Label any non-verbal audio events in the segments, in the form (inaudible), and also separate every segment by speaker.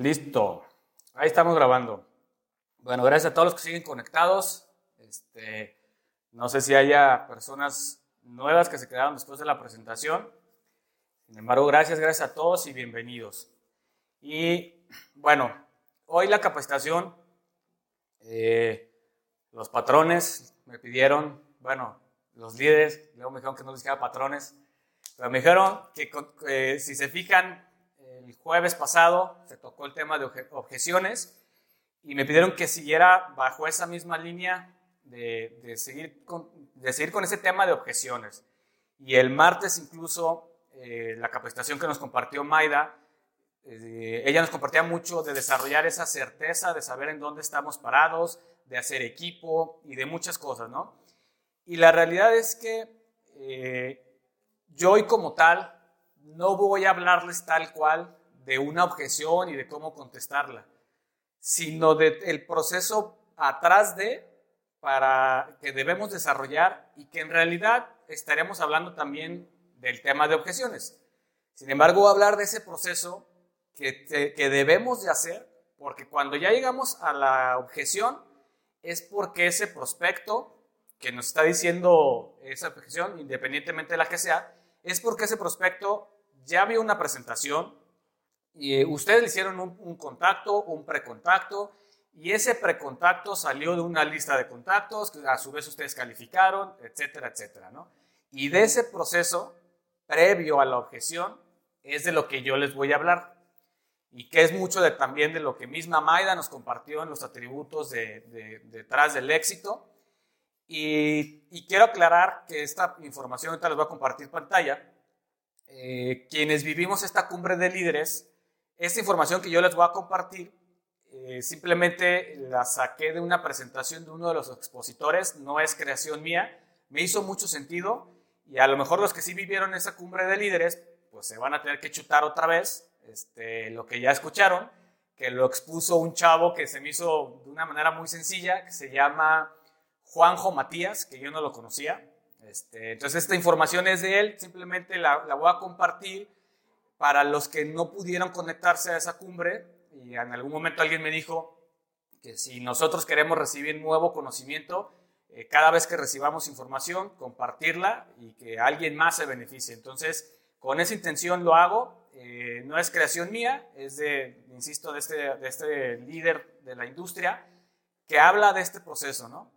Speaker 1: Listo. Ahí estamos grabando. Bueno, gracias a todos los que siguen conectados. Este, no sé si haya personas nuevas que se quedaron después de la presentación. Sin embargo, gracias, gracias a todos y bienvenidos. Y bueno, hoy la capacitación, eh, los patrones me pidieron, bueno, los líderes, luego me dijeron que no les dijera patrones, pero me dijeron que si se fijan, el jueves pasado se tocó el tema de objeciones y me pidieron que siguiera bajo esa misma línea de, seguir, con, de seguir con ese tema de objeciones. Y el martes incluso eh, la capacitación que nos compartió Maida, eh, ella nos compartía mucho de desarrollar esa certeza, de saber en dónde estamos parados, de hacer equipo y de muchas cosas, ¿no? Y la realidad es que eh, yo hoy como tal no voy a hablarles tal cual de una objeción y de cómo contestarla, sino del proceso atrás de para que debemos desarrollar y que en realidad estaremos hablando también del tema de objeciones. Sin embargo, hablar de ese proceso que, que debemos de hacer, porque cuando ya llegamos a la objeción, es porque ese prospecto que nos está diciendo esa objeción, independientemente de la que sea, es porque ese prospecto ya vio una presentación y eh, ustedes le hicieron un, contacto, un precontacto, y ese precontacto salió de una lista de contactos que a su vez ustedes calificaron, etcétera, etcétera, ¿no? Y de ese proceso previo a la objeción es de lo que yo les voy a hablar y que es mucho de, también de lo que misma Maida nos compartió en los atributos de, detrás del éxito. Y, y, quiero aclarar que esta información ahorita les voy a compartir pantalla eh, quienes vivimos esta cumbre de líderes, esta información que yo les voy a compartir, eh, simplemente la saqué de una presentación de uno de los expositores, no es creación mía, me hizo mucho sentido y a lo mejor los que sí vivieron esa cumbre de líderes, pues se van a tener que chutar otra vez este, lo que ya escucharon, que lo expuso un chavo que se me hizo de una manera muy sencilla, que se llama Juanjo Matías, que yo no lo conocía. Este, entonces esta información es de él, simplemente la, voy a compartir para los que no pudieron conectarse a esa cumbre y en algún momento alguien me dijo que si nosotros queremos recibir nuevo conocimiento, eh, cada vez que recibamos información, compartirla y que alguien más se beneficie. Entonces, con esa intención lo hago. Eh, no es creación mía, es de, insisto, de este, de este líder de la industria que habla de este proceso, ¿no?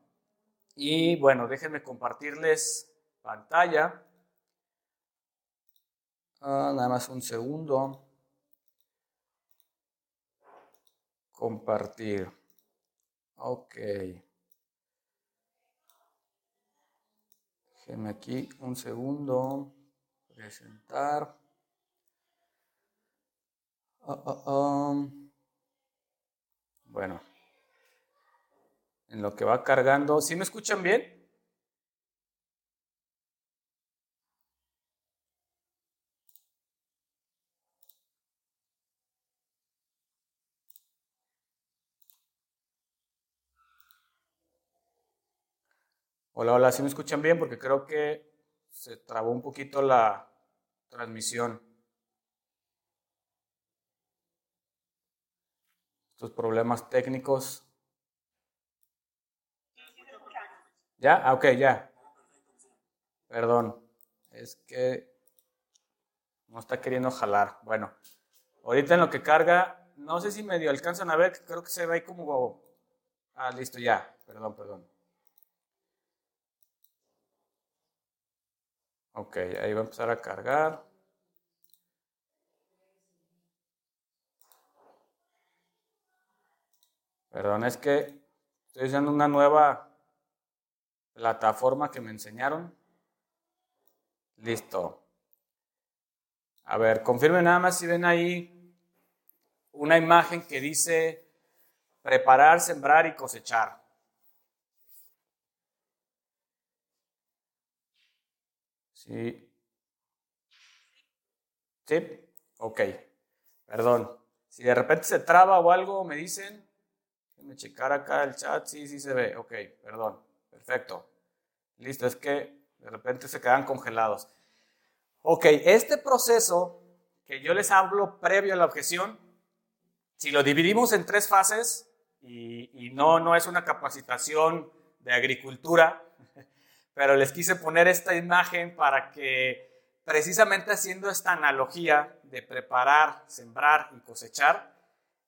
Speaker 1: Y bueno, déjenme compartirles pantalla. Ah, nada más un segundo. Compartir. Ok. Déjenme aquí un segundo. Presentar. Ah, bueno en lo que va cargando. ¿Sí me escuchan bien? Hola, hola, ¿sí me escuchan bien? Porque creo que se trabó un poquito la transmisión. Estos problemas técnicos. ¿Ya? Ah, ok, ya. Perdón. Es que no está queriendo jalar. Bueno, ahorita en lo que carga, no sé si medio alcanzan a ver, creo que se ve ahí como... Ah, listo, ya. Perdón, perdón. Ok, ahí va a empezar a cargar. Perdón, es que estoy usando una nueva plataforma que me enseñaron. Listo. A ver, confirmen nada más si ven ahí una imagen que dice preparar, sembrar y cosechar. Sí. ¿Sí? Ok. Perdón. Si de repente se traba o algo, me dicen. Déjenme checar acá el chat. Sí, sí se ve. Ok, perdón. Perfecto. Listo, es que de repente se quedan congelados. Ok, este proceso que yo les hablo previo a la objeción Si lo dividimos en tres fases, y, no, no es una capacitación de agricultura, pero les quise poner esta imagen para que precisamente haciendo esta analogía de preparar, sembrar y cosechar,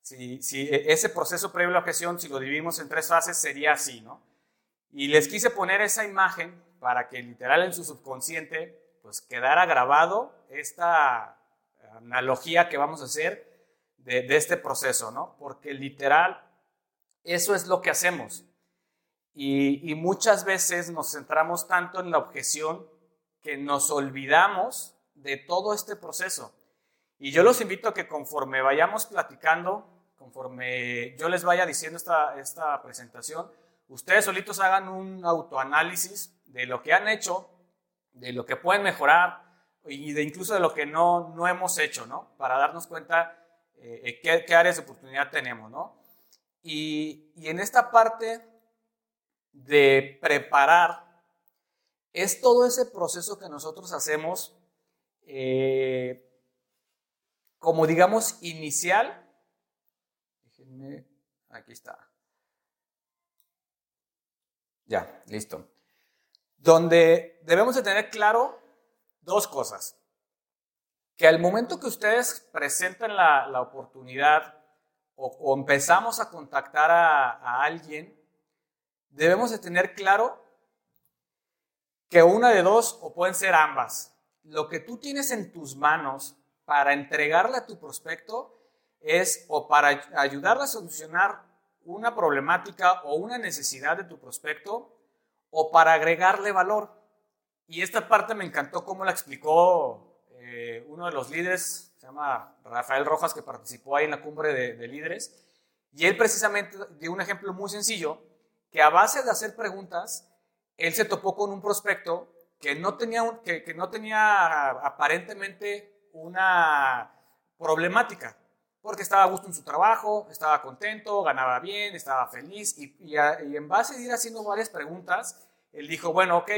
Speaker 1: si, si ese proceso previo a la objeción, si lo dividimos en tres fases, sería así, ¿no? Y les quise poner esa imagen para que literal en su subconsciente pues quedara grabado esta analogía que vamos a hacer de, este proceso, ¿no? Porque literal eso es lo que hacemos. Y, y, muchas veces nos centramos tanto en la objeción que nos olvidamos de todo este proceso. Y yo los invito a que conforme vayamos platicando, conforme yo les vaya diciendo esta, esta presentación, ustedes solitos hagan un autoanálisis de lo que han hecho, de lo que pueden mejorar y de incluso de lo que no, no hemos hecho, ¿no? Para darnos cuenta eh, qué, qué, áreas de oportunidad tenemos, ¿no? Y, y en esta parte de preparar, es todo ese proceso que nosotros hacemos eh, como digamos inicial. Déjenme, aquí está. Ya, listo. Donde debemos de tener claro dos cosas. Que al momento que ustedes presenten la, oportunidad o, empezamos a contactar a alguien, debemos de tener claro que una de dos o pueden ser ambas. Lo que tú tienes en tus manos para entregarle a tu prospecto es o para ayudarle a solucionar una problemática o una necesidad de tu prospecto o para agregarle valor. Y esta parte me encantó cómo la explicó eh, uno de los líderes, se llama Rafael Rojas, que participó ahí en la cumbre de, de líderes. Y él precisamente dio un ejemplo muy sencillo, que a base de hacer preguntas, él se topó con un prospecto que no tenía, que, no tenía aparentemente una problemática, porque estaba a gusto en su trabajo, estaba contento, ganaba bien, estaba feliz, y, en base a ir haciendo varias preguntas, él dijo, bueno, ok,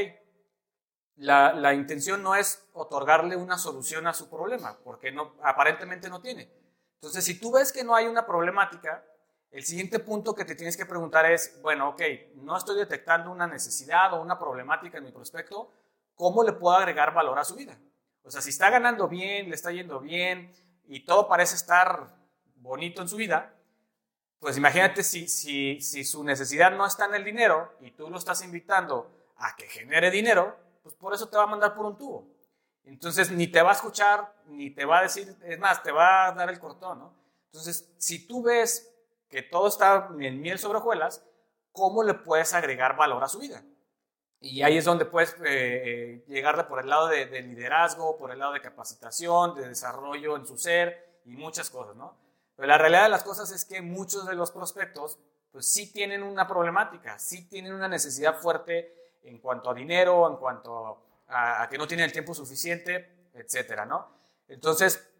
Speaker 1: la, la, intención no es otorgarle una solución a su problema, porque no, aparentemente no tiene. Entonces, si tú ves que no hay una problemática, el siguiente punto que te tienes que preguntar es, bueno, ok, no estoy detectando una necesidad o una problemática en mi prospecto, ¿cómo le puedo agregar valor a su vida? O sea, si está ganando bien, le está yendo bien y todo parece estar bonito en su vida, pues imagínate si, si, si su necesidad no está en el dinero y tú lo estás invitando a que genere dinero, pues por eso te va a mandar por un tubo. Entonces ni te va a escuchar, ni te va a decir, es más, te va a dar el cortón, ¿no? Entonces, si tú ves que todo está en miel sobre hojuelas, ¿cómo le puedes agregar valor a su vida? Y ahí es donde puedes eh, eh, llegarle por el lado de, liderazgo, por el lado de capacitación, de desarrollo en su ser y muchas cosas, ¿no? Pero la realidad de las cosas es que muchos de los prospectos, pues sí tienen una problemática, sí tienen una necesidad fuerte en cuanto a dinero, en cuanto a, a que no tienen el tiempo suficiente, etcétera, ¿no? Entonces,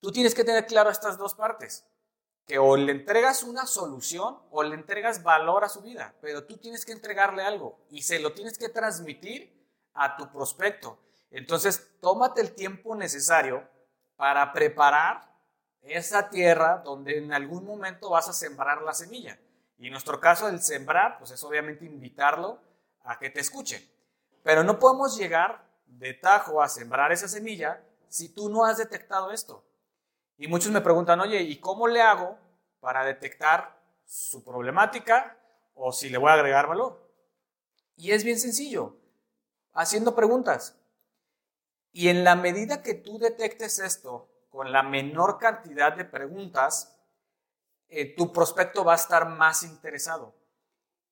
Speaker 1: tú tienes que tener claro estas dos partes que o le entregas una solución o le entregas valor a su vida, pero tú tienes que entregarle algo y se lo tienes que transmitir a tu prospecto. Entonces, tómate el tiempo necesario para preparar esa tierra donde en algún momento vas a sembrar la semilla. Y en nuestro caso, el sembrar, pues es obviamente invitarlo a que te escuche. Pero no podemos llegar de tajo a sembrar esa semilla si tú no has detectado esto. Y muchos me preguntan, oye, ¿y cómo le hago para detectar su problemática o si le voy a agregar valor? Y es bien sencillo, haciendo preguntas. Y en la medida que tú detectes esto con la menor cantidad de preguntas, eh, tu prospecto va a estar más interesado.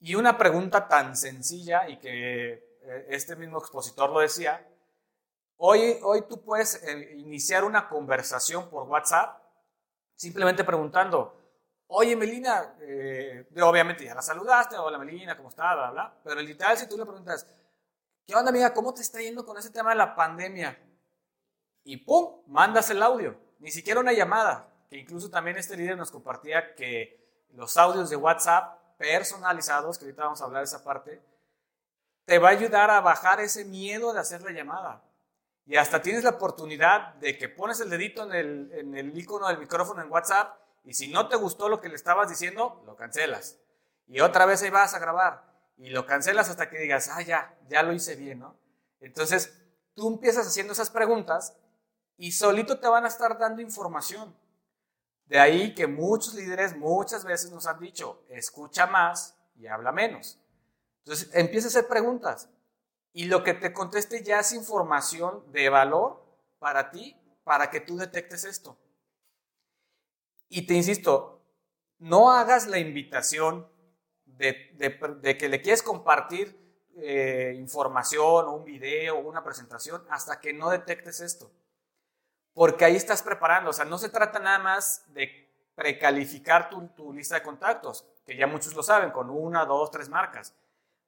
Speaker 1: Y una pregunta tan sencilla y que eh, este mismo expositor lo decía, Hoy, hoy tú puedes eh, iniciar una conversación por WhatsApp simplemente preguntando, oye Melina, eh, obviamente ya la saludaste, hola Melina, ¿cómo estás? Bla, bla, pero literal si tú le preguntas, ¿qué onda amiga? ¿Cómo te está yendo con ese tema de la pandemia? Y ¡pum! Mandas el audio, ni siquiera una llamada, que incluso también este líder nos compartía que los audios de WhatsApp personalizados, que ahorita vamos a hablar de esa parte, te va a ayudar a bajar ese miedo de hacer la llamada. Y hasta tienes la oportunidad de que pones el dedito en el, en el icono del micrófono en WhatsApp y si no te gustó lo que le estabas diciendo, lo cancelas. Y otra vez ahí vas a grabar y lo cancelas hasta que digas, ah, ya, ya lo hice bien, ¿no? Entonces, tú empiezas haciendo esas preguntas y solito te van a estar dando información. De ahí que muchos líderes muchas veces nos han dicho, escucha más y habla menos. Entonces, empieza a hacer preguntas y lo que te conteste ya es información de valor para ti, para que tú detectes esto. Y te insisto, no hagas la invitación de, que le quieres compartir eh, información o un video o una presentación hasta que no detectes esto. Porque ahí estás preparando. O sea, no se trata nada más de precalificar tu, tu lista de contactos, que ya muchos lo saben, con una, dos, tres marcas.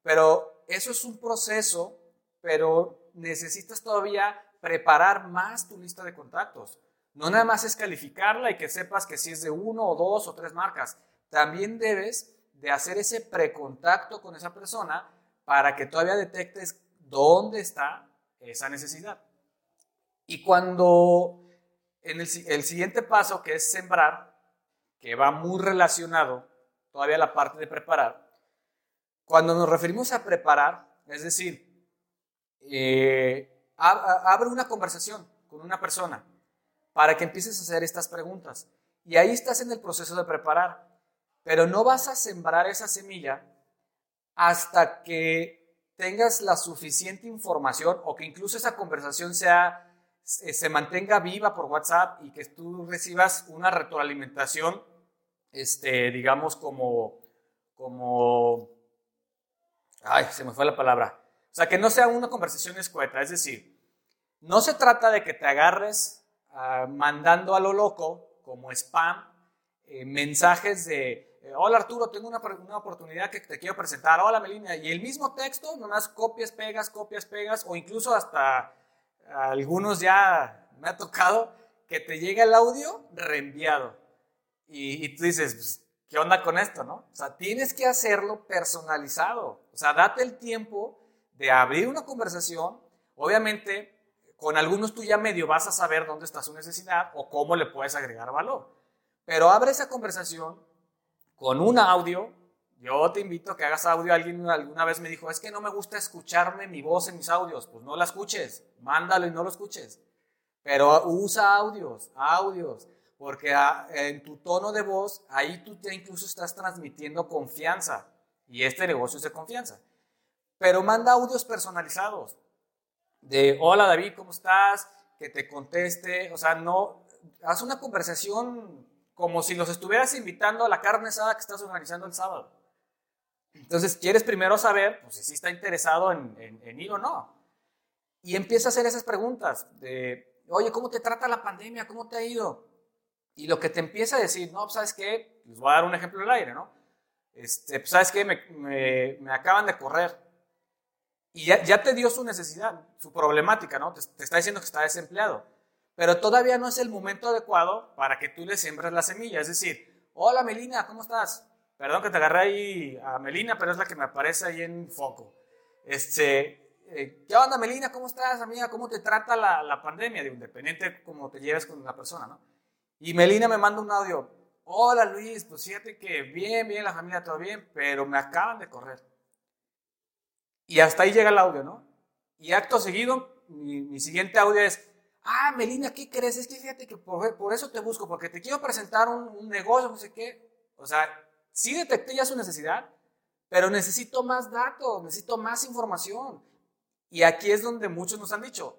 Speaker 1: Pero eso es un proceso, pero necesitas todavía preparar más tu lista de contactos. No nada más es calificarla y que sepas que si es de uno o dos o tres marcas. También debes de hacer ese precontacto con esa persona para que todavía detectes dónde está esa necesidad. Y cuando en el, el siguiente paso, que es sembrar, que va muy relacionado todavía a la parte de preparar, cuando nos referimos a preparar, es decir, eh, abre una conversación con una persona para que empieces a hacer estas preguntas. Y ahí estás en el proceso de preparar. Pero no vas a sembrar esa semilla hasta que tengas la suficiente información o que incluso esa conversación sea, se mantenga viva por WhatsApp y que tú recibas una retroalimentación, este, digamos, como, como, ay, se me fue la palabra. O sea, que no sea una conversación escueta. Es decir, no se trata de que te agarres ah, mandando a lo loco, como spam, eh, mensajes de eh, hola Arturo, tengo una, una, oportunidad que te quiero presentar, hola Melina, y el mismo texto, nomás copias, pegas, copias, pegas, o incluso hasta algunos ya me ha tocado que te llega el audio reenviado. Y, tú dices, pues, ¿qué onda con esto, no? O sea, tienes que hacerlo personalizado. O sea, date el tiempo de abrir una conversación. Obviamente, con algunos tú ya medio vas a saber dónde está su necesidad o cómo le puedes agregar valor. Pero abre esa conversación con un audio. Yo te invito a que hagas audio. Alguien alguna vez me dijo, es que no me gusta escucharme mi voz en mis audios. Pues no la escuches, mándalo y no lo escuches. Pero usa audios, audios, porque ah, en tu tono de voz, ahí tú te incluso estás transmitiendo confianza. Y este negocio es de confianza. Pero manda audios personalizados. De, hola David, ¿cómo estás? Que te conteste. O sea, no, haz una conversación como si los estuvieras invitando a la carne asada que estás organizando el sábado. Entonces, quieres primero saber pues, si está interesado en, en, ir o no. Y empieza a hacer esas preguntas de, oye, ¿cómo te trata la pandemia? ¿Cómo te ha ido? Y lo que te empieza a decir, no, pues, ¿sabes qué? Les voy a dar un ejemplo del aire, ¿no? Este, pues, ¿Sabes qué? Me, me, acaban de correr. Y ya, ya, te dio su necesidad, su problemática, ¿no? Te, te está diciendo que está desempleado pero todavía no es el momento adecuado para que tú le siembres la semilla. Es decir, hola Melina, ¿cómo estás? Perdón que te agarré ahí a Melina, pero es la que me aparece ahí en foco. Este, eh, ¿Qué onda Melina? ¿Cómo estás, amiga? ¿Cómo te trata la, la pandemia? De independiente cómo te lleves con la persona, ¿no? Y Melina me manda un audio. Hola Luis, pues fíjate que bien, bien, la familia todo bien, pero me acaban de correr. Y hasta ahí llega el audio, ¿no? Y acto seguido, mi, mi siguiente audio es, ah, Melina, ¿qué crees? Es que fíjate que por, eso te busco, porque te quiero presentar un, negocio, no sé qué. O sea, sí detecté ya su necesidad, pero necesito más datos, necesito más información. Y aquí es donde muchos nos han dicho,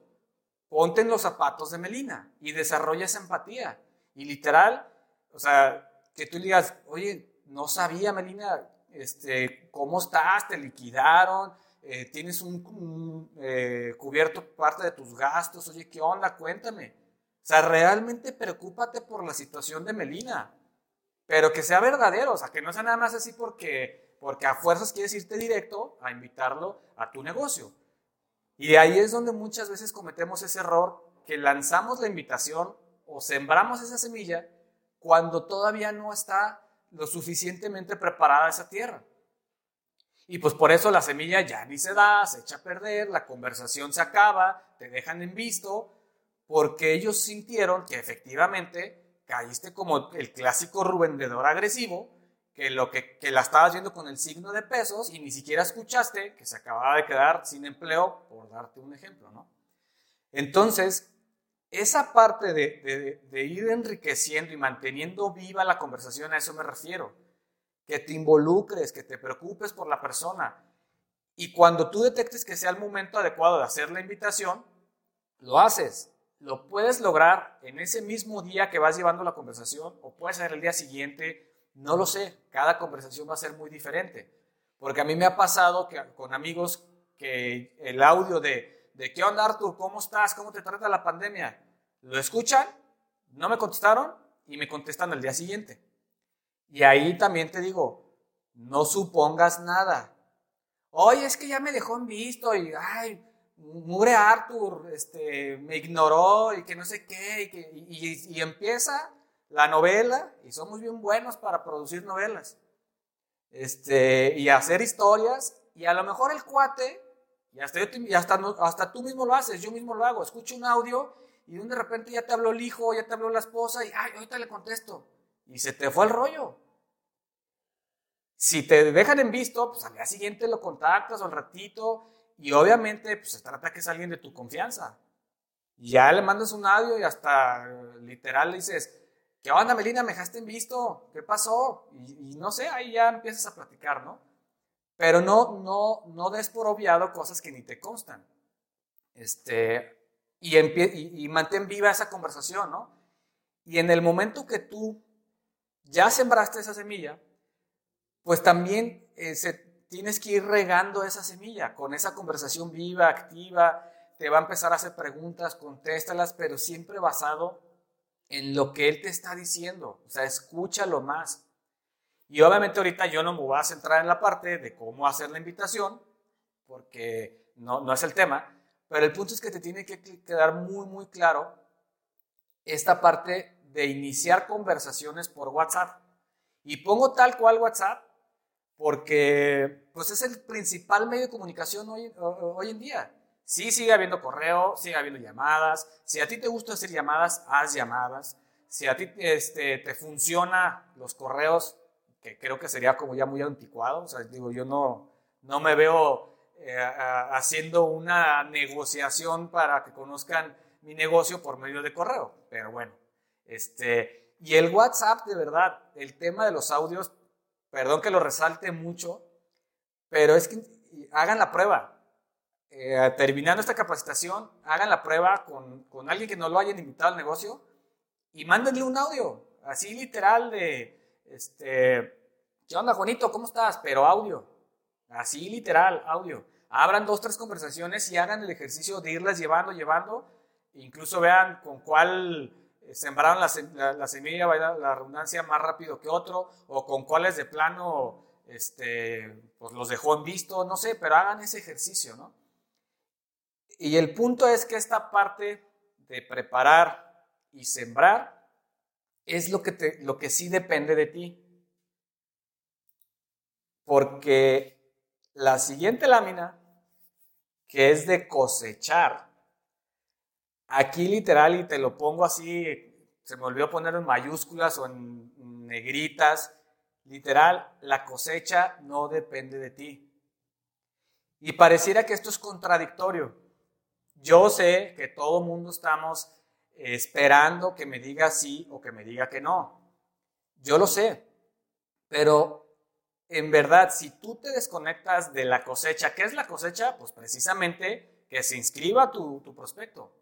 Speaker 1: ponte en los zapatos de Melina y desarrolla esa empatía. Y literal, o sea, que tú digas, oye, no sabía, Melina, este, ¿cómo estás? ¿Te liquidaron? Eh, tienes un, eh, cubierto parte de tus gastos, oye, ¿qué onda? Cuéntame. O sea, realmente preocúpate por la situación de Melina, pero que sea verdadero, o sea, que no sea nada más así porque, porque a fuerzas quieres irte directo a invitarlo a tu negocio. Y ahí es donde muchas veces cometemos ese error, que lanzamos la invitación o sembramos esa semilla cuando todavía no está lo suficientemente preparada esa tierra. Y pues por eso la semilla ya ni se da, se echa a perder, la conversación se acaba, te dejan en visto, porque ellos sintieron que efectivamente caíste como el clásico revendedor agresivo, que, lo que, que la estabas viendo con el signo de pesos y ni siquiera escuchaste que se acababa de quedar sin empleo, por darte un ejemplo, ¿no? Entonces, esa parte de, ir enriqueciendo y manteniendo viva la conversación, a eso me refiero. Que te involucres, que te preocupes por la persona. Y cuando tú detectes que sea el momento adecuado de hacer la invitación, lo haces. Lo puedes lograr en ese mismo día que vas llevando la conversación o puede ser el día siguiente, no lo sé. Cada conversación va a ser muy diferente. Porque a mí me ha pasado que con amigos que el audio de de qué onda Arthur, ¿cómo estás? ¿Cómo te trata la pandemia? Lo escuchan, no me contestaron y me contestan al día siguiente. Y ahí también te digo, no supongas nada. Oye, es que ya me dejó en visto y, ay, mure Arthur, este, me ignoró y que no sé qué, y, y empieza la novela, y somos bien buenos para producir novelas, este, y hacer historias, y a lo mejor el cuate y hasta, hasta, tú mismo lo haces, yo mismo lo hago. Escucho un audio y de repente ya te habló el hijo, ya te habló la esposa y, ay, ahorita le contesto. Y se te fue el rollo. Si te dejan en visto, pues al día siguiente lo contactas o al ratito y obviamente pues se trata que es alguien de tu confianza. Ya le mandas un audio y hasta literal le dices, ¿qué onda Melina? ¿Me dejaste en visto? ¿Qué pasó? Y, y no sé, ahí ya empiezas a platicar, ¿no? Pero no, no, no des por obviado cosas que ni te constan. Este, y, y, mantén viva esa conversación, ¿no? Y en el momento que tú ya sembraste esa semilla, pues también eh, tienes que ir regando esa semilla con esa conversación viva, activa. Te va a empezar a hacer preguntas, contéstalas, pero siempre basado en lo que él te está diciendo. O sea, escúchalo más. Y obviamente ahorita yo no me voy a centrar en la parte de cómo hacer la invitación, porque no, no es el tema, pero el punto es que te tiene que quedar muy, muy claro esta parte de iniciar conversaciones por WhatsApp. Y pongo tal cual WhatsApp porque pues es el principal medio de comunicación hoy, hoy en día. Sí, sigue habiendo correo, sigue habiendo llamadas. Si a ti te gusta hacer llamadas, haz llamadas. Si a ti este, te funciona los correos, creo que sería como ya muy anticuado. Digo, yo no, no me veo eh, haciendo una negociación para que conozcan mi negocio por medio de correo. Pero bueno, este, y el WhatsApp, de verdad, el tema de los audios, perdón que lo resalte mucho, pero es que hagan la prueba. Eh, terminando esta capacitación, hagan la prueba con, con alguien que no lo hayan invitado al negocio y mándenle un audio, así literal de, este, ¿qué onda, Juanito? ¿Cómo estás? Pero audio. Así literal, audio. Abran dos, tres conversaciones y hagan el ejercicio de irlas llevando, llevando. Incluso vean con cuál eh, sembraron la, la, semilla, la redundancia más rápido que otro, o con cuáles de plano este, pues los dejó en visto, no sé, pero hagan ese ejercicio, ¿no? Y el punto es que esta parte de preparar y sembrar es lo que, lo que sí depende de ti. Porque la siguiente lámina, que es de cosechar, aquí literal, y te lo pongo así, se me olvidó poner en mayúsculas o en negritas, literal, la cosecha no depende de ti. Y pareciera que esto es contradictorio. Yo sé que todo mundo estamos esperando que me diga sí o que me diga que no. Yo lo sé, pero en verdad, si tú te desconectas de la cosecha, ¿qué es la cosecha? Pues precisamente que se inscriba tu, tu prospecto.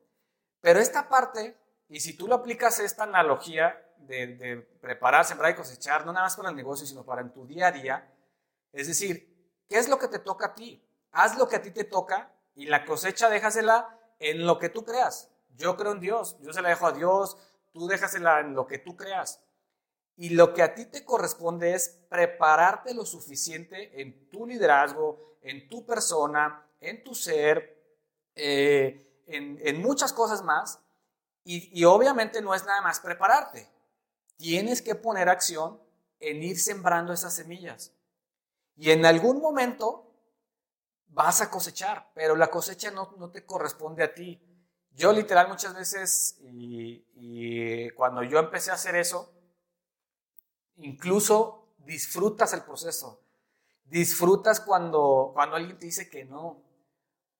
Speaker 1: Pero esta parte, y si tú lo aplicas esta analogía de, de, preparar, sembrar y cosechar, no nada más para el negocio, sino para en tu día a día, es decir, ¿qué es lo que te toca a ti? Haz lo que a ti te toca y la cosecha déjasela en lo que tú creas. Yo creo en Dios, yo se la dejo a Dios, tú déjasela en lo que tú creas. Y lo que a ti te corresponde es prepararte lo suficiente en tu liderazgo, en tu persona, en tu ser, eh, en, muchas cosas más. Y, obviamente no es nada más prepararte. Tienes que poner acción en ir sembrando esas semillas. Y en algún momento vas a cosechar, pero la cosecha no, no te corresponde a ti. Yo literal muchas veces, y, cuando yo empecé a hacer eso, incluso disfrutas el proceso. Disfrutas cuando, cuando alguien te dice que no.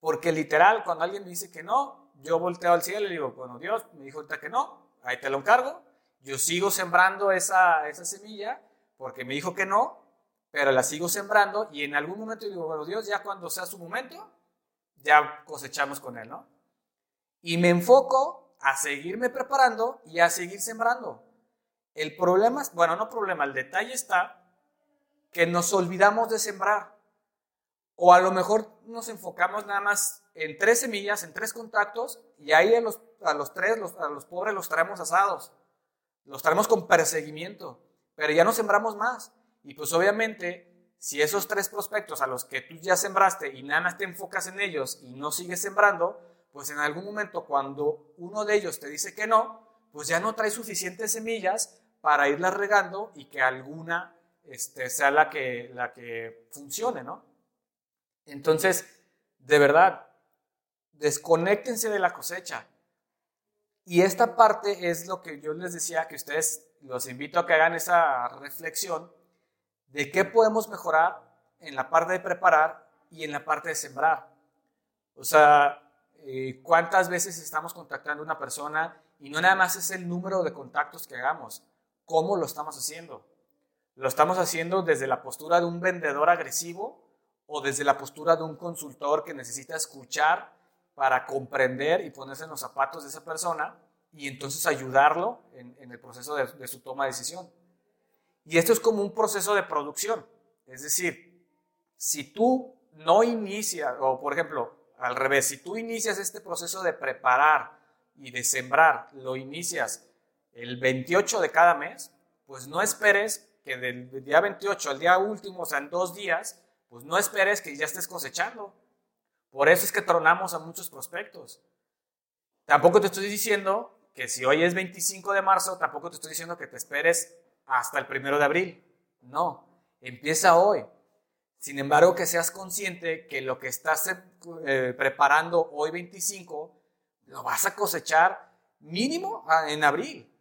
Speaker 1: Porque literal, cuando alguien me dice que no, yo volteo al cielo y digo, bueno, Dios me dijo ahorita que no, ahí te lo encargo. Yo sigo sembrando esa, esa semilla porque me dijo que no, pero la sigo sembrando y en algún momento digo, bueno, Dios, ya cuando sea su momento, ya cosechamos con él, ¿no? Y me enfoco a seguirme preparando y a seguir sembrando. El problema, bueno, no problema, el detalle está que nos olvidamos de sembrar. O a lo mejor nos enfocamos nada más en tres semillas, en tres contactos, y ahí a los, a los tres, a los pobres los traemos asados. Los traemos con perseguimiento, pero ya no sembramos más. Y pues obviamente, si esos tres prospectos a los que tú ya sembraste y nada más te enfocas en ellos y no sigues sembrando, pues en algún momento cuando uno de ellos te dice que no, pues ya no trae suficientes semillas para irlas regando y que alguna este, sea la que, la que funcione, ¿no? Entonces, de verdad, desconéctense de la cosecha. Y esta parte es lo que yo les decía, que ustedes los invito a que hagan esa reflexión de qué podemos mejorar en la parte de preparar y en la parte de sembrar. O sea, eh, cuántas veces estamos contactando a una persona y no nada más es el número de contactos que hagamos, cómo lo estamos haciendo. Lo estamos haciendo desde la postura de un vendedor agresivo o desde la postura de un consultor que necesita escuchar para comprender y ponerse en los zapatos de esa persona y entonces ayudarlo en, el proceso de, de su toma de decisión. Y esto es como un proceso de producción. Es decir, si tú no inicias, o por ejemplo, al revés, si tú inicias este proceso de preparar y de sembrar, lo inicias el 28 de cada mes, pues no esperes que del día 28 al día último, o sea, en dos días, pues no esperes que ya estés cosechando. Por eso es que tronamos a muchos prospectos. Tampoco te estoy diciendo que si hoy es 25 de marzo, tampoco te estoy diciendo que te esperes hasta el primero de abril. No, empieza hoy. Sin embargo, que seas consciente que lo que estás eh, preparando hoy 25, lo vas a cosechar mínimo ah, en abril.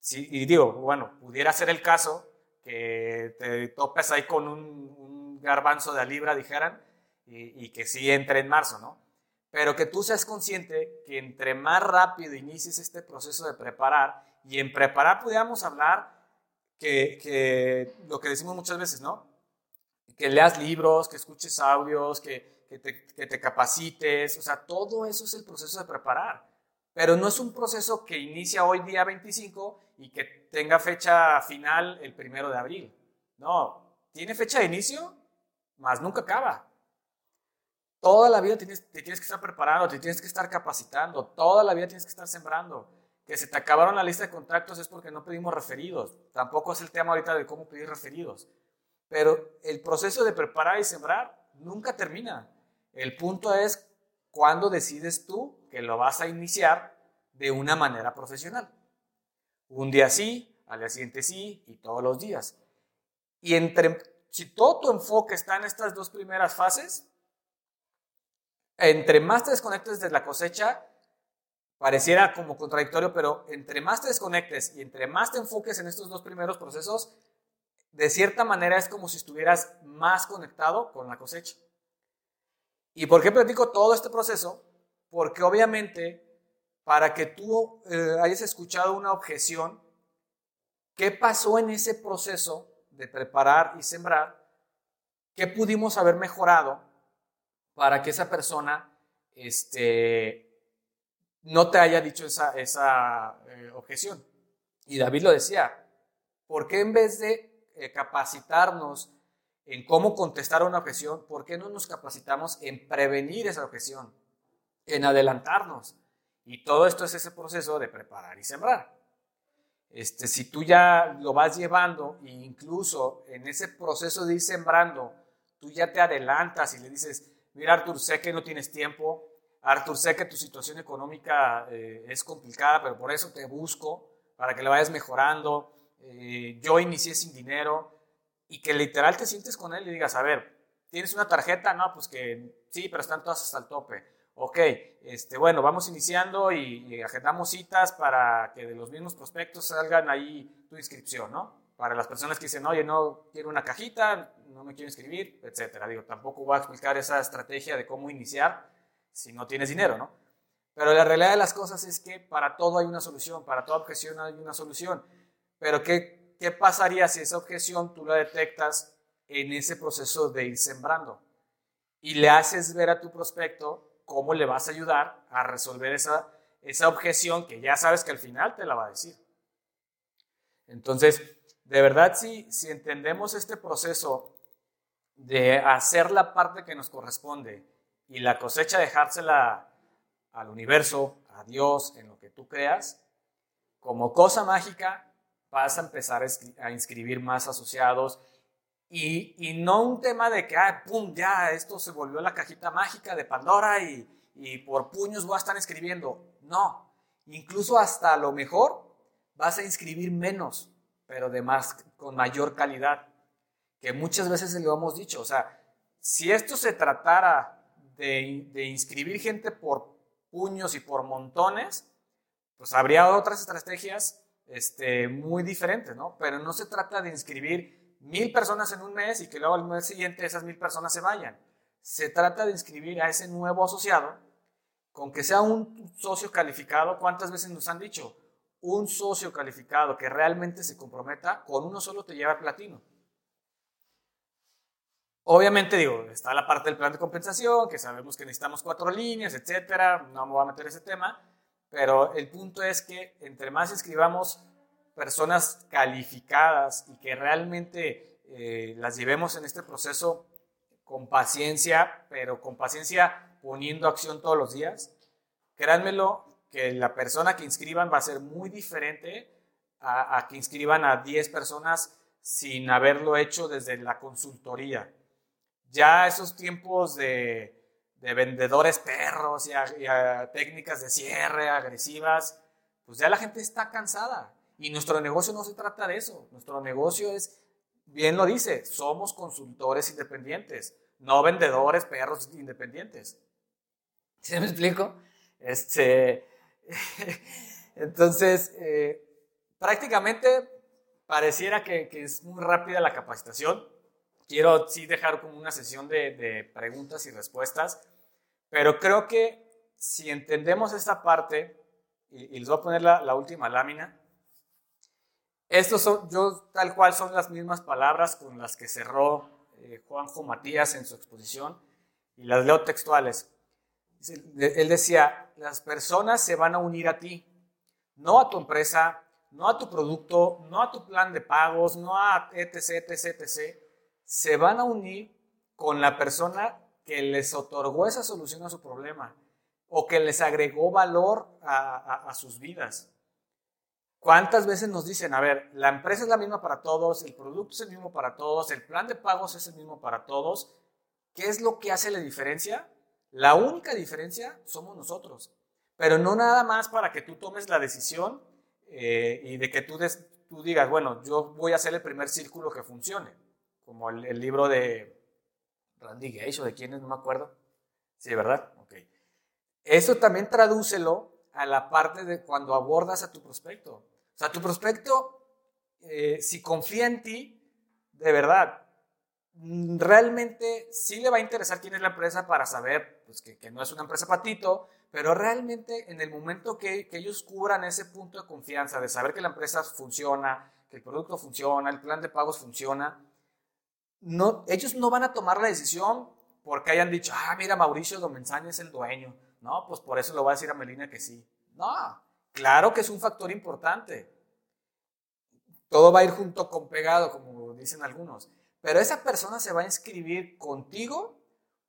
Speaker 1: Sí, y digo, bueno, pudiera ser el caso que te topes ahí con un, garbanzo de libra, dijeran, y, que sí entre en marzo, ¿no? Pero que tú seas consciente que entre más rápido inicies este proceso de preparar, y en preparar pudiéramos hablar que, que lo que decimos muchas veces, ¿no? que leas libros, que escuches audios, que, que, te, que, te, capacites, o sea, todo eso es el proceso de preparar. Pero no es un proceso que inicia hoy día 25 y que tenga fecha final el primero de abril. No, tiene fecha de inicio, más nunca acaba. Toda la vida tienes, te tienes que estar preparando, te tienes que estar capacitando, toda la vida tienes que estar sembrando. Que se te acabaron la lista de contactos es porque no pedimos referidos. Tampoco es el tema ahorita de cómo pedir referidos. Pero el proceso de preparar y sembrar nunca termina. El punto es cuándo decides tú que lo vas a iniciar de una manera profesional. Un día sí, al día siguiente sí y todos los días. Y entre, si todo tu enfoque está en estas dos primeras fases, entre más te desconectes de la cosecha, pareciera como contradictorio, pero entre más te desconectes y entre más te enfoques en estos dos primeros procesos, de cierta manera es como si estuvieras más conectado con la cosecha. ¿Y por qué platico todo este proceso? Porque obviamente para que tú eh, hayas escuchado una objeción, ¿qué pasó en ese proceso de preparar y sembrar? ¿Qué pudimos haber mejorado para que esa persona este, no te haya dicho esa, esa eh, objeción? Y David lo decía, ¿por qué en vez de eh, capacitarnos en cómo contestar una objeción, ¿por qué no nos capacitamos en prevenir esa objeción? En adelantarnos. Y todo esto es ese proceso de preparar y sembrar. Este, si tú ya lo vas llevando e incluso en ese proceso de ir sembrando, tú ya te adelantas y le dices, mira Artur, sé que no tienes tiempo, Artur, sé que tu situación económica eh, es complicada, pero por eso te busco, para que la vayas mejorando, eh, yo inicié sin dinero y que literal te sientes con él y digas, a ver, ¿tienes una tarjeta? No, pues que sí, pero están todas hasta el tope. Ok, este, bueno, vamos iniciando y, agendamos citas para que de los mismos prospectos salgan ahí tu inscripción, ¿no? Para las personas que dicen, oye, no quiero una cajita, no me quiero inscribir, etcétera. Digo, tampoco voy a explicar esa estrategia de cómo iniciar si no tienes dinero, ¿no? Pero la realidad de las cosas es que para todo hay una solución, para toda objeción hay una solución. Pero ¿qué, qué pasaría si esa objeción tú la detectas en ese proceso de ir sembrando? Y le haces ver a tu prospecto cómo le vas a ayudar a resolver esa, esa objeción que ya sabes que al final te la va a decir. Entonces, de verdad, si, si entendemos este proceso de hacer la parte que nos corresponde y la cosecha dejársela al universo, a Dios, en lo que tú creas, como cosa mágica vas a empezar a inscribir más asociados y, y no un tema de que, ah, pum, ya esto se volvió la cajita mágica de Pandora y, y por puños voy a estar inscribiendo. No, incluso hasta lo mejor vas a inscribir menos, pero de más, con mayor calidad, que muchas veces lo hemos dicho. O sea, si esto se tratara de, de inscribir gente por puños y por montones, pues habría otras estrategias este, muy diferentes, ¿no? Pero no se trata de inscribir mil personas en un mes y que luego al mes siguiente esas mil personas se vayan. Se trata de inscribir a ese nuevo asociado con que sea un socio calificado. ¿Cuántas veces nos han dicho? Un socio calificado que realmente se comprometa, con uno solo te lleva platino. Obviamente, digo, está la parte del plan de compensación, que sabemos que necesitamos cuatro líneas, etcétera. No me voy a meter ese tema, pero el punto es que entre más inscribamos personas calificadas y que realmente eh, las llevemos en este proceso con paciencia, pero con paciencia poniendo acción todos los días, créanmelo que la persona que inscriban va a ser muy diferente a, a que inscriban a 10 personas sin haberlo hecho desde la consultoría ya esos tiempos de, vendedores perros y, técnicas de cierre agresivas, pues ya la gente está cansada. Y nuestro negocio no se trata de eso. Nuestro negocio es, bien lo dice, somos consultores independientes, no vendedores perros independientes. ¿Sí me explico? Este, (laughs) entonces, eh, prácticamente pareciera que es muy rápida la capacitación quiero sí dejar como una sesión de, preguntas y respuestas, pero creo que si entendemos esta parte, y, les voy a poner la, última lámina, estos son, yo tal cual son las mismas palabras con las que cerró eh, Juanjo Matías en su exposición, y las leo textuales. Él decía, las personas se van a unir a ti, no a tu empresa, no a tu producto, no a tu plan de pagos, no a etc, etc, etc se van a unir con la persona que les otorgó esa solución a su problema o que les agregó valor a, sus vidas. ¿Cuántas veces nos dicen, a ver, la empresa es la misma para todos, el producto es el mismo para todos, el plan de pagos es el mismo para todos? ¿Qué es lo que hace la diferencia? La única diferencia somos nosotros, pero no nada más para que tú tomes la decisión eh, y de que tú, tú digas, bueno, yo voy a hacer el primer círculo que funcione como el, libro de Randy Gage o de quién no me acuerdo. Sí, ¿verdad? Ok. Eso también tradúcelo a la parte de cuando abordas a tu prospecto. O sea, tu prospecto, eh, si confía en ti, de verdad, mm, realmente sí le va a interesar quién es la empresa para saber pues, que, que no es una empresa patito, pero realmente en el momento que, ellos cubran ese punto de confianza, de saber que la empresa funciona, que el producto funciona, el plan de pagos funciona, no, ellos no van a tomar la decisión porque hayan dicho, ah, mira, Mauricio Domenzaña es el dueño. No, pues por eso le voy a decir a Melina que sí. No, claro que es un factor importante. Todo va a ir junto con pegado, como dicen algunos. Pero esa persona se va a inscribir contigo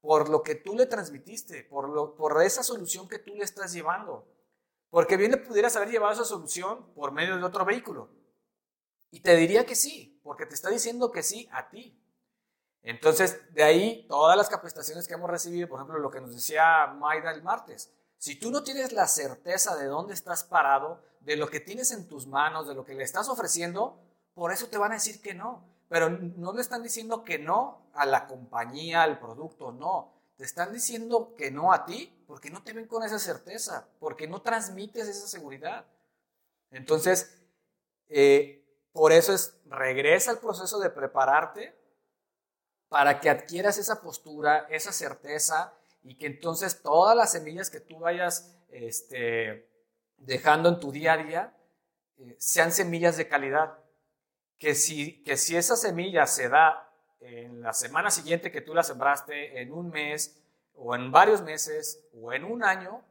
Speaker 1: por lo que tú le transmitiste, por, lo, por esa solución que tú le estás llevando. Porque bien le pudieras haber llevado esa solución por medio de otro vehículo. Y te diría que sí, porque te está diciendo que sí a ti. Entonces, de ahí, todas las capacitaciones que hemos recibido, por ejemplo, lo que nos decía Maida el martes, si tú no tienes la certeza de dónde estás parado, de lo que tienes en tus manos, de lo que le estás ofreciendo, por eso te van a decir que no. Pero no le están diciendo que no a la compañía, al producto, no. te están diciendo que no a ti porque no te ven con esa certeza, porque no transmites esa seguridad. Entonces, eh, por eso es, regresa al proceso de prepararte para que adquieras esa postura, esa certeza y que entonces todas las semillas que tú vayas este, dejando en tu día a día eh, sean semillas de calidad. Que si, que si esa semilla se da en la semana siguiente que tú la sembraste, en un mes, o en varios meses, o en un año,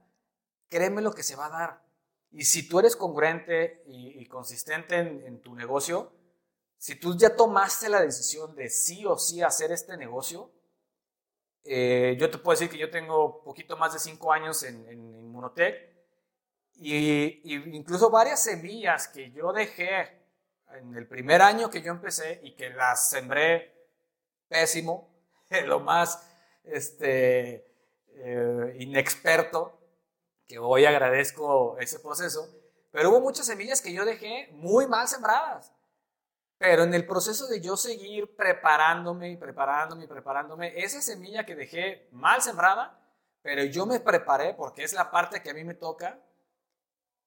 Speaker 1: créeme lo que se va a dar. Y si tú eres congruente y, consistente en, tu negocio, si tú ya tomaste la decisión de sí o sí hacer este negocio, eh, yo te puedo decir que yo tengo poquito más de cinco años en, en Inmunotech y, incluso varias semillas que yo dejé en el primer año que yo empecé y que las sembré pésimo, (laughs) lo más este, eh, inexperto, que hoy agradezco ese proceso, pero hubo muchas semillas que yo dejé muy mal sembradas. Pero en el proceso de yo seguir preparándome y preparándome y preparándome, esa semilla que dejé mal sembrada, pero yo me preparé porque es la parte que a mí me toca,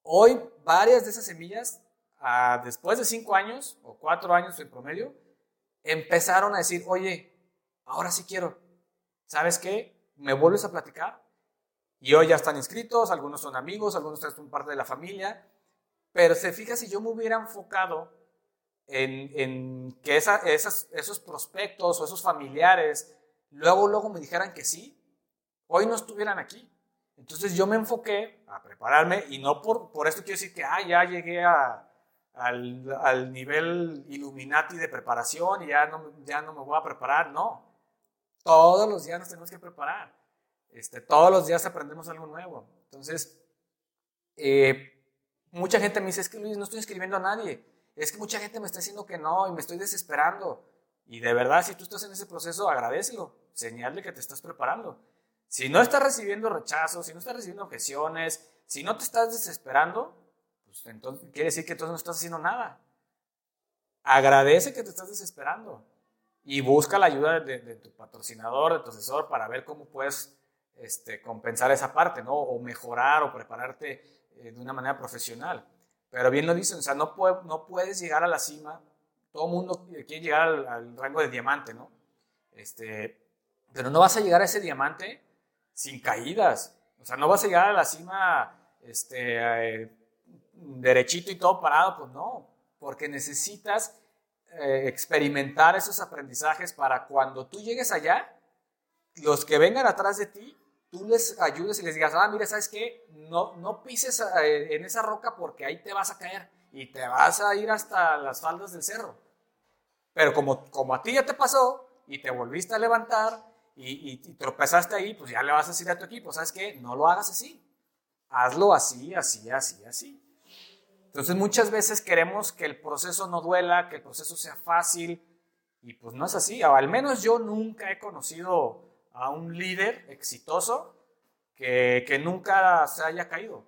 Speaker 1: hoy varias de esas semillas, después de cinco años o cuatro años en promedio, empezaron a decir, oye, ahora sí quiero. ¿Sabes qué? ¿Me vuelves a platicar? Y hoy ya están inscritos, algunos son amigos, algunos son parte de la familia, pero se fija si yo me hubiera enfocado en, que esos prospectos o esos familiares luego, luego me dijeran que sí, hoy no estuvieran aquí. Entonces yo me enfoqué a prepararme y no por, por esto quiero decir que ah, ya llegué a, al, nivel Illuminati de preparación y ya no, ya no me voy a preparar, no. Todos los días nos tenemos que preparar. Este, todos los días aprendemos algo nuevo. Entonces, eh, mucha gente me dice, es que Luis, no estoy escribiendo a nadie es que mucha gente me está diciendo que no y me estoy desesperando. Y de verdad, si tú estás en ese proceso, agradecelo. Señal de que te estás preparando. Si no estás recibiendo rechazos, si no estás recibiendo objeciones, si no te estás desesperando, pues entonces quiere decir que entonces no estás haciendo nada. Agradece que te estás desesperando y busca la ayuda de, tu patrocinador, de tu asesor, para ver cómo puedes este, compensar esa parte, ¿no? O mejorar o prepararte eh, de una manera profesional. Pero bien lo dicen, o sea, no, no puedes llegar a la cima. Todo mundo quiere llegar al, rango de diamante, ¿no? Este, pero no vas a llegar a ese diamante sin caídas. O sea, no vas a llegar a la cima este, eh, derechito y todo parado, pues no. Porque necesitas eh, experimentar esos aprendizajes para cuando tú llegues allá, los que vengan atrás de ti tú les ayudes y les digas, ah, mira, ¿sabes qué? No, no pises eh, en esa roca porque ahí te vas a caer y te vas a ir hasta las faldas del cerro. Pero como, como a ti ya te pasó y te volviste a levantar y, y, tropezaste ahí, pues ya le vas a decir a tu equipo, ¿sabes qué? No lo hagas así. Hazlo así, así, así, así. Entonces muchas veces queremos que el proceso no duela, que el proceso sea fácil y pues no es así. O al menos yo nunca he conocido a un líder exitoso que, que, nunca se haya caído.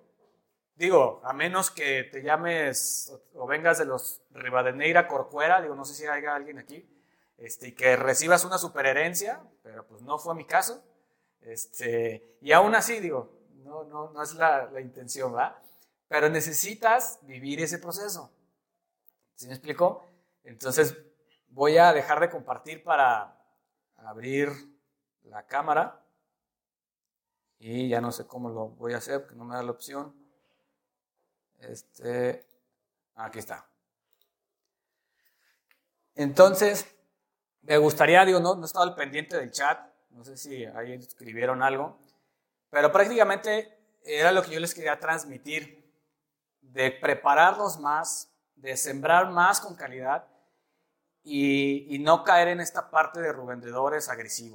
Speaker 1: Digo, a menos que te llames o, vengas de los Rivadeneira Corcuera, digo, no sé si hay alguien aquí, este, y que recibas una superherencia, pero pues no fue mi caso. Este, y aún así, digo, no, no, no es la, la intención, ¿verdad? Pero necesitas vivir ese proceso. ¿Sí me explico? Entonces, voy a dejar de compartir para abrir la cámara y ya no sé cómo lo voy a hacer porque no me da la opción. Este, aquí está. Entonces, me gustaría, digo, no, no estaba al pendiente del chat, no sé si ahí escribieron algo, pero prácticamente era lo que yo les quería transmitir, de prepararnos más, de sembrar más con calidad y, y no caer en esta parte de revendedores agresivos.